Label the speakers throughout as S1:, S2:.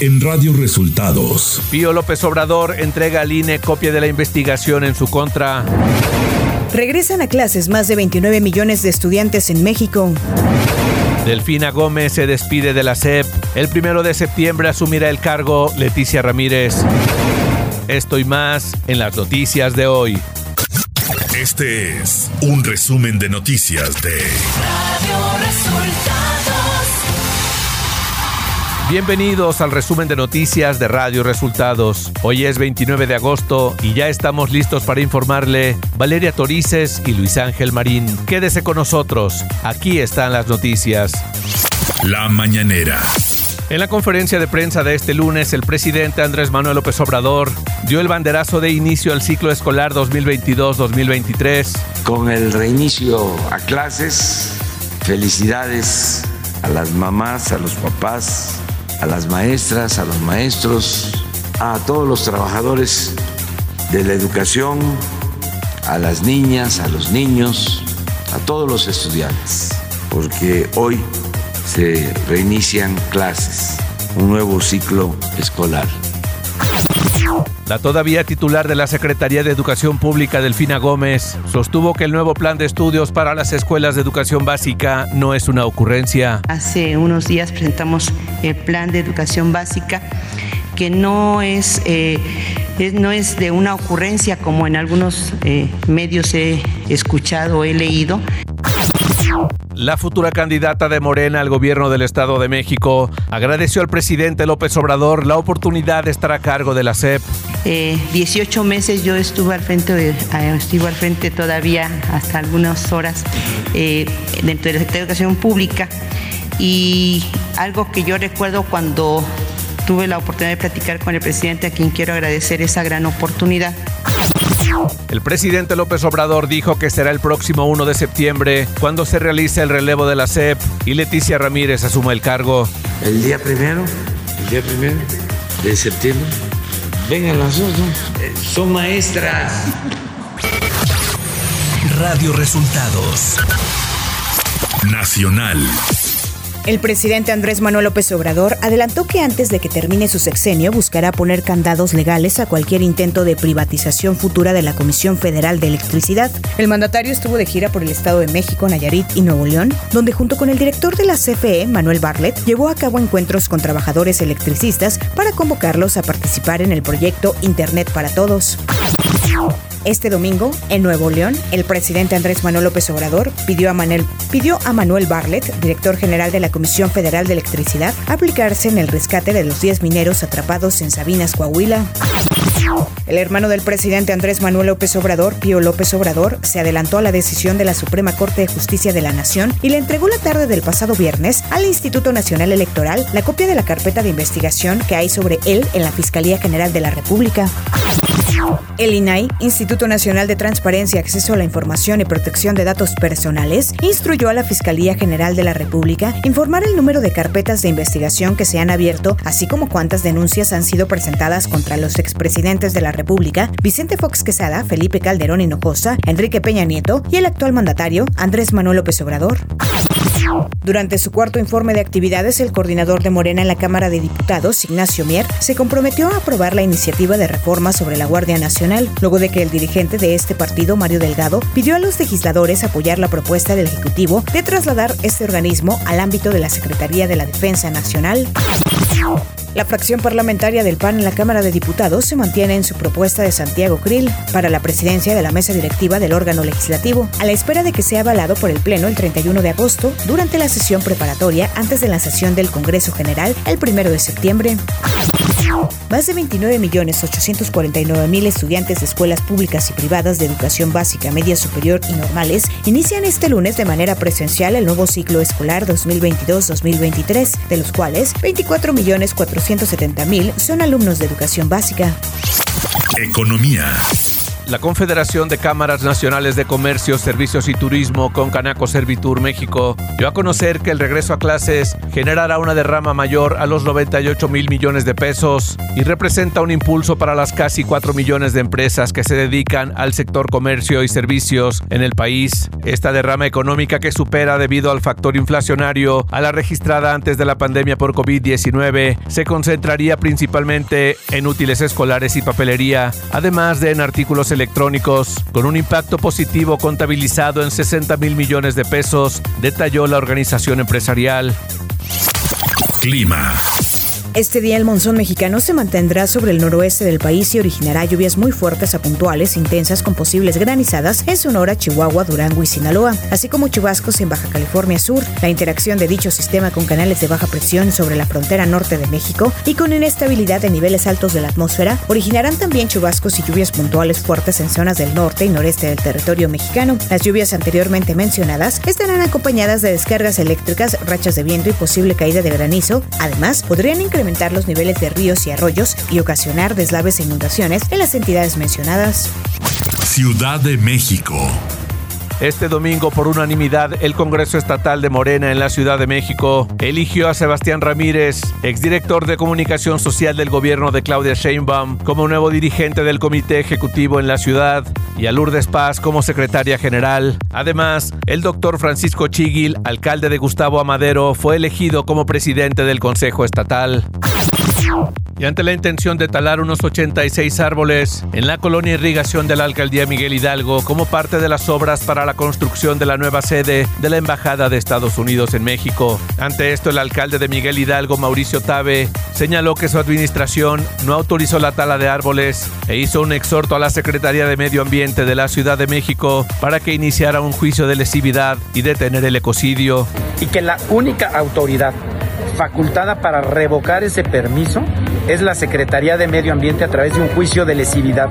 S1: en Radio Resultados.
S2: Pío López Obrador entrega al INE copia de la investigación en su contra.
S3: Regresan a clases más de 29 millones de estudiantes en México.
S2: Delfina Gómez se despide de la SEP. El primero de septiembre asumirá el cargo Leticia Ramírez. Esto y más en las noticias de hoy.
S1: Este es un resumen de noticias de Radio Resultados.
S2: Bienvenidos al resumen de noticias de Radio Resultados. Hoy es 29 de agosto y ya estamos listos para informarle Valeria Torices y Luis Ángel Marín. Quédese con nosotros. Aquí están las noticias.
S1: La mañanera.
S2: En la conferencia de prensa de este lunes, el presidente Andrés Manuel López Obrador dio el banderazo de inicio al ciclo escolar 2022-2023.
S4: Con el reinicio a clases, felicidades a las mamás, a los papás, a las maestras, a los maestros, a todos los trabajadores de la educación, a las niñas, a los niños, a todos los estudiantes, porque hoy se reinician clases, un nuevo ciclo escolar.
S2: La todavía titular de la Secretaría de Educación Pública, Delfina Gómez, sostuvo que el nuevo plan de estudios para las escuelas de educación básica no es una ocurrencia.
S5: Hace unos días presentamos el plan de educación básica que no es, eh, no es de una ocurrencia como en algunos eh, medios he escuchado, he leído.
S2: La futura candidata de Morena al gobierno del Estado de México agradeció al presidente López Obrador la oportunidad de estar a cargo de la SEP.
S5: 18 eh, meses yo estuve al frente, eh, estuve al frente todavía hasta algunas horas eh, dentro de la Educación Pública. Y algo que yo recuerdo cuando tuve la oportunidad de platicar con el presidente a quien quiero agradecer esa gran oportunidad.
S2: El presidente López Obrador dijo que será el próximo 1 de septiembre cuando se realice el relevo de la SEP y Leticia Ramírez asuma el cargo.
S4: El día primero, el día primero de septiembre, vengan las dos, son maestras.
S1: Radio Resultados Nacional.
S3: El presidente Andrés Manuel López Obrador adelantó que antes de que termine su sexenio buscará poner candados legales a cualquier intento de privatización futura de la Comisión Federal de Electricidad. El mandatario estuvo de gira por el Estado de México, Nayarit y Nuevo León, donde junto con el director de la CFE, Manuel Bartlett, llevó a cabo encuentros con trabajadores electricistas para convocarlos a participar en el proyecto Internet para Todos. Este domingo, en Nuevo León, el presidente Andrés Manuel López Obrador pidió a, Manuel, pidió a Manuel Bartlett, director general de la Comisión Federal de Electricidad, aplicarse en el rescate de los 10 mineros atrapados en Sabinas, Coahuila. El hermano del presidente Andrés Manuel López Obrador, Pío López Obrador, se adelantó a la decisión de la Suprema Corte de Justicia de la Nación y le entregó la tarde del pasado viernes al Instituto Nacional Electoral la copia de la carpeta de investigación que hay sobre él en la Fiscalía General de la República. El INAI, Instituto Nacional de Transparencia, Acceso a la Información y Protección de Datos Personales, instruyó a la Fiscalía General de la República informar el número de carpetas de investigación que se han abierto, así como cuántas denuncias han sido presentadas contra los expresidentes de la República, Vicente Fox Quesada, Felipe Calderón Hinojosa, Enrique Peña Nieto y el actual mandatario, Andrés Manuel López Obrador. Durante su cuarto informe de actividades, el coordinador de Morena en la Cámara de Diputados, Ignacio Mier, se comprometió a aprobar la iniciativa de reforma sobre la Guardia Nacional, luego de que el dirigente de este partido, Mario Delgado, pidió a los legisladores apoyar la propuesta del Ejecutivo de trasladar este organismo al ámbito de la Secretaría de la Defensa Nacional. La fracción parlamentaria del PAN en la Cámara de Diputados se mantiene en su propuesta de Santiago Krill para la presidencia de la mesa directiva del órgano legislativo, a la espera de que sea avalado por el Pleno el 31 de agosto durante la sesión preparatoria antes de la sesión del Congreso General el 1 de septiembre. Más de 29.849.000 estudiantes de escuelas públicas y privadas de educación básica, media superior y normales inician este lunes de manera presencial el nuevo ciclo escolar 2022-2023, de los cuales 24.470.000 son alumnos de educación básica.
S1: Economía.
S2: La Confederación de Cámaras Nacionales de Comercio, Servicios y Turismo con Canaco Servitur México dio a conocer que el regreso a clases generará una derrama mayor a los 98 mil millones de pesos y representa un impulso para las casi 4 millones de empresas que se dedican al sector comercio y servicios en el país. Esta derrama económica que supera debido al factor inflacionario a la registrada antes de la pandemia por COVID-19 se concentraría principalmente en útiles escolares y papelería, además de en artículos electrónicos, con un impacto positivo contabilizado en 60 mil millones de pesos, detalló la organización empresarial.
S1: Clima.
S3: Este día el monzón mexicano se mantendrá sobre el noroeste del país y originará lluvias muy fuertes a puntuales, intensas con posibles granizadas en Sonora, Chihuahua, Durango y Sinaloa, así como chubascos en Baja California Sur. La interacción de dicho sistema con canales de baja presión sobre la frontera norte de México y con inestabilidad de niveles altos de la atmósfera originarán también chubascos y lluvias puntuales fuertes en zonas del norte y noreste del territorio mexicano. Las lluvias anteriormente mencionadas estarán acompañadas de descargas eléctricas, rachas de viento y posible caída de granizo. Además, podrían incrementar los niveles de ríos y arroyos y ocasionar deslaves e inundaciones en las entidades mencionadas.
S1: Ciudad de México.
S2: Este domingo, por unanimidad, el Congreso Estatal de Morena en la Ciudad de México eligió a Sebastián Ramírez, exdirector de Comunicación Social del gobierno de Claudia Sheinbaum, como nuevo dirigente del Comité Ejecutivo en la ciudad y a Lourdes Paz como secretaria general. Además, el doctor Francisco Chiguil, alcalde de Gustavo Amadero, fue elegido como presidente del Consejo Estatal. Y ante la intención de talar unos 86 árboles en la colonia irrigación de la alcaldía Miguel Hidalgo como parte de las obras para la construcción de la nueva sede de la Embajada de Estados Unidos en México. Ante esto, el alcalde de Miguel Hidalgo, Mauricio Tabe, señaló que su administración no autorizó la tala de árboles e hizo un exhorto a la Secretaría de Medio Ambiente de la Ciudad de México para que iniciara un juicio de lesividad y detener el ecocidio.
S6: Y que la única autoridad facultada para revocar ese permiso es la Secretaría de Medio Ambiente a través de un juicio de lesividad.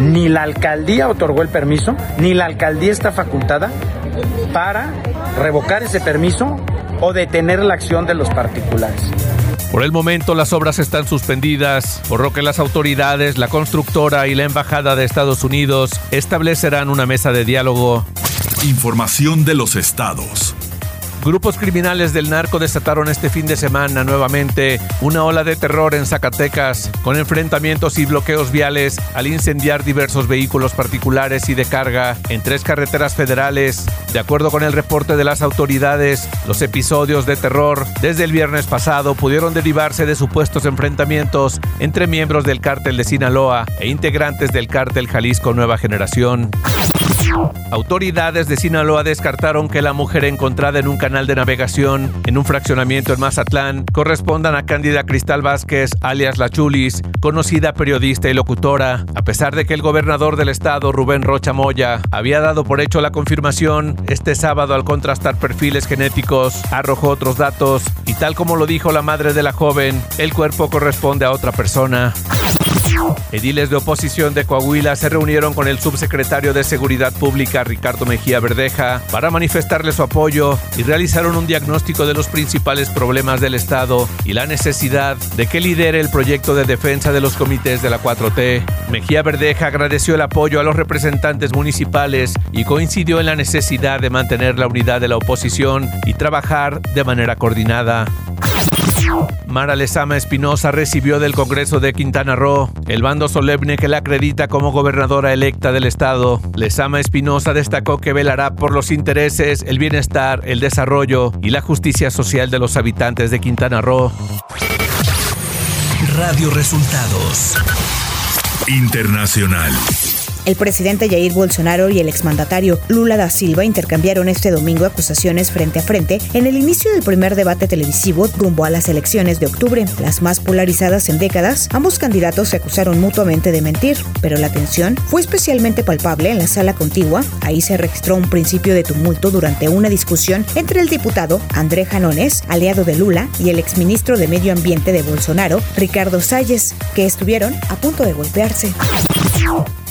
S6: Ni la alcaldía otorgó el permiso, ni la alcaldía está facultada para revocar ese permiso o detener la acción de los particulares.
S2: Por el momento las obras están suspendidas, por lo que las autoridades, la constructora y la Embajada de Estados Unidos establecerán una mesa de diálogo.
S1: Información de los estados.
S2: Grupos criminales del narco desataron este fin de semana nuevamente una ola de terror en Zacatecas, con enfrentamientos y bloqueos viales al incendiar diversos vehículos particulares y de carga en tres carreteras federales. De acuerdo con el reporte de las autoridades, los episodios de terror desde el viernes pasado pudieron derivarse de supuestos enfrentamientos entre miembros del cártel de Sinaloa e integrantes del cártel Jalisco Nueva Generación. Autoridades de Sinaloa descartaron que la mujer encontrada en un canal de navegación en un fraccionamiento en Mazatlán correspondan a Cándida Cristal Vázquez, alias La Chulis, conocida periodista y locutora. A pesar de que el gobernador del estado, Rubén Rocha Moya, había dado por hecho la confirmación, este sábado al contrastar perfiles genéticos, arrojó otros datos y tal como lo dijo la madre de la joven, el cuerpo corresponde a otra persona. Ediles de oposición de Coahuila se reunieron con el subsecretario de Seguridad Pública Ricardo Mejía Verdeja para manifestarle su apoyo y realizaron un diagnóstico de los principales problemas del Estado y la necesidad de que lidere el proyecto de defensa de los comités de la 4T. Mejía Verdeja agradeció el apoyo a los representantes municipales y coincidió en la necesidad de mantener la unidad de la oposición y trabajar de manera coordinada. Mara Lezama Espinosa recibió del Congreso de Quintana Roo el bando solemne que la acredita como gobernadora electa del estado. Lezama Espinosa destacó que velará por los intereses, el bienestar, el desarrollo y la justicia social de los habitantes de Quintana Roo.
S1: Radio Resultados Internacional.
S3: El presidente Jair Bolsonaro y el exmandatario Lula da Silva intercambiaron este domingo acusaciones frente a frente en el inicio del primer debate televisivo rumbo a las elecciones de octubre, las más polarizadas en décadas. Ambos candidatos se acusaron mutuamente de mentir, pero la tensión fue especialmente palpable en la sala contigua. Ahí se registró un principio de tumulto durante una discusión entre el diputado André Janones, aliado de Lula, y el exministro de Medio Ambiente de Bolsonaro, Ricardo Salles, que estuvieron a punto de golpearse.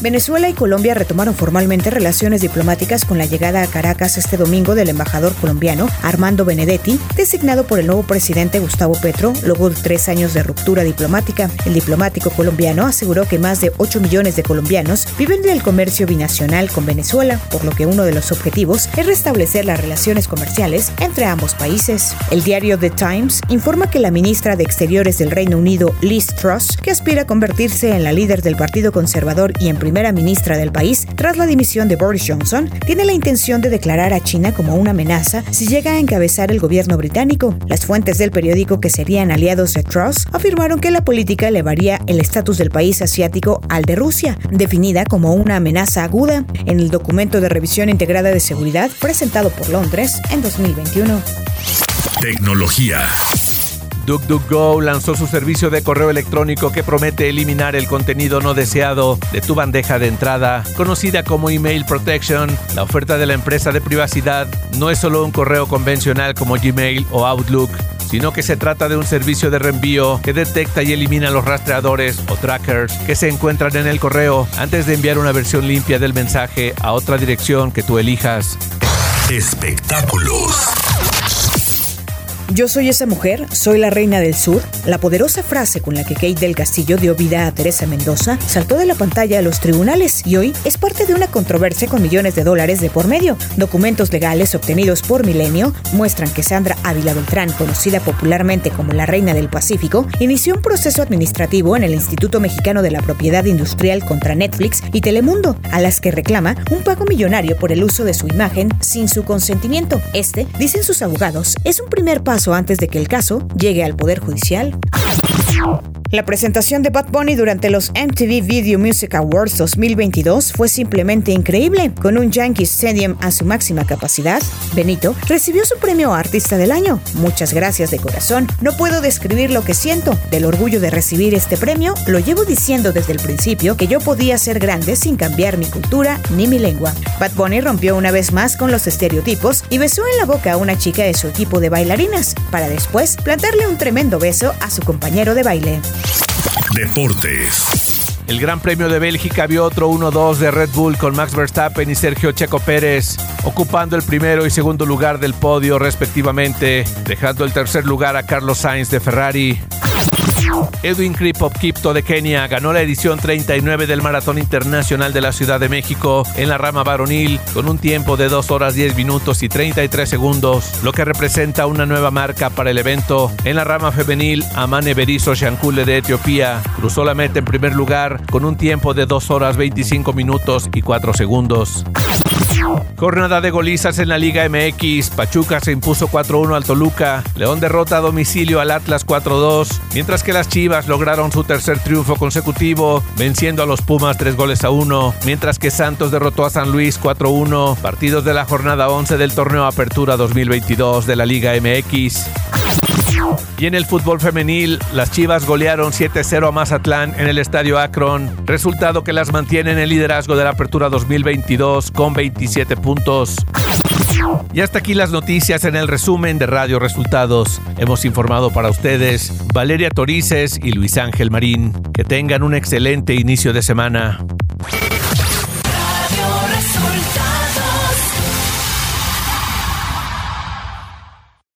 S3: Venezuela y Colombia retomaron formalmente relaciones diplomáticas con la llegada a Caracas este domingo del embajador colombiano Armando Benedetti, designado por el nuevo presidente Gustavo Petro, luego de tres años de ruptura diplomática. El diplomático colombiano aseguró que más de 8 millones de colombianos viven del comercio binacional con Venezuela, por lo que uno de los objetivos es restablecer las relaciones comerciales entre ambos países. El diario The Times informa que la ministra de Exteriores del Reino Unido, Liz Truss, que aspira a convertirse en la líder del Partido Conservador y en primera ministra del país tras la dimisión de Boris Johnson, tiene la intención de declarar a China como una amenaza si llega a encabezar el gobierno británico. Las fuentes del periódico que serían aliados de Truss afirmaron que la política elevaría el estatus del país asiático al de Rusia, definida como una amenaza aguda en el documento de revisión integrada de seguridad presentado por Londres en 2021.
S1: Tecnología.
S2: DuckDuckGo lanzó su servicio de correo electrónico que promete eliminar el contenido no deseado de tu bandeja de entrada, conocida como Email Protection. La oferta de la empresa de privacidad no es solo un correo convencional como Gmail o Outlook, sino que se trata de un servicio de reenvío que detecta y elimina los rastreadores o trackers que se encuentran en el correo antes de enviar una versión limpia del mensaje a otra dirección que tú elijas.
S1: Espectáculos.
S3: Yo soy esa mujer, soy la reina del sur. La poderosa frase con la que Kate del Castillo dio vida a Teresa Mendoza saltó de la pantalla a los tribunales y hoy es parte de una controversia con millones de dólares de por medio. Documentos legales obtenidos por Milenio muestran que Sandra Ávila Beltrán, conocida popularmente como la Reina del Pacífico, inició un proceso administrativo en el Instituto Mexicano de la Propiedad Industrial contra Netflix y Telemundo, a las que reclama un pago millonario por el uso de su imagen sin su consentimiento. Este, dicen sus abogados, es un primer paso antes de que el caso llegue al Poder Judicial. La presentación de Bad Bunny durante los MTV Video Music Awards 2022 fue simplemente increíble. Con un Yankee Stadium a su máxima capacidad, Benito recibió su premio Artista del Año. Muchas gracias de corazón. No puedo describir lo que siento. Del orgullo de recibir este premio, lo llevo diciendo desde el principio que yo podía ser grande sin cambiar mi cultura ni mi lengua. Bad Bunny rompió una vez más con los estereotipos y besó en la boca a una chica de su equipo de bailarinas, para después plantarle un tremendo beso a su compañero de baile.
S1: Deportes.
S2: El Gran Premio de Bélgica vio otro 1-2 de Red Bull con Max Verstappen y Sergio Checo Pérez, ocupando el primero y segundo lugar del podio respectivamente, dejando el tercer lugar a Carlos Sainz de Ferrari. Edwin Kripop Kipto de Kenia ganó la edición 39 del Maratón Internacional de la Ciudad de México en la rama varonil con un tiempo de 2 horas 10 minutos y 33 segundos, lo que representa una nueva marca para el evento. En la rama femenil, Amane Berizo Shankule de Etiopía cruzó la meta en primer lugar con un tiempo de 2 horas 25 minutos y 4 segundos. Jornada de golizas en la Liga MX. Pachuca se impuso 4-1 al Toluca. León derrota a domicilio al Atlas 4-2. Mientras que las Chivas lograron su tercer triunfo consecutivo, venciendo a los Pumas 3 goles a 1. Mientras que Santos derrotó a San Luis 4-1. Partidos de la jornada 11 del torneo Apertura 2022 de la Liga MX. Y en el fútbol femenil, las Chivas golearon 7-0 a Mazatlán en el Estadio Akron, resultado que las mantiene en el liderazgo de la Apertura 2022 con 27 puntos. Y hasta aquí las noticias en el resumen de Radio Resultados. Hemos informado para ustedes Valeria Torices y Luis Ángel Marín. Que tengan un excelente inicio de semana.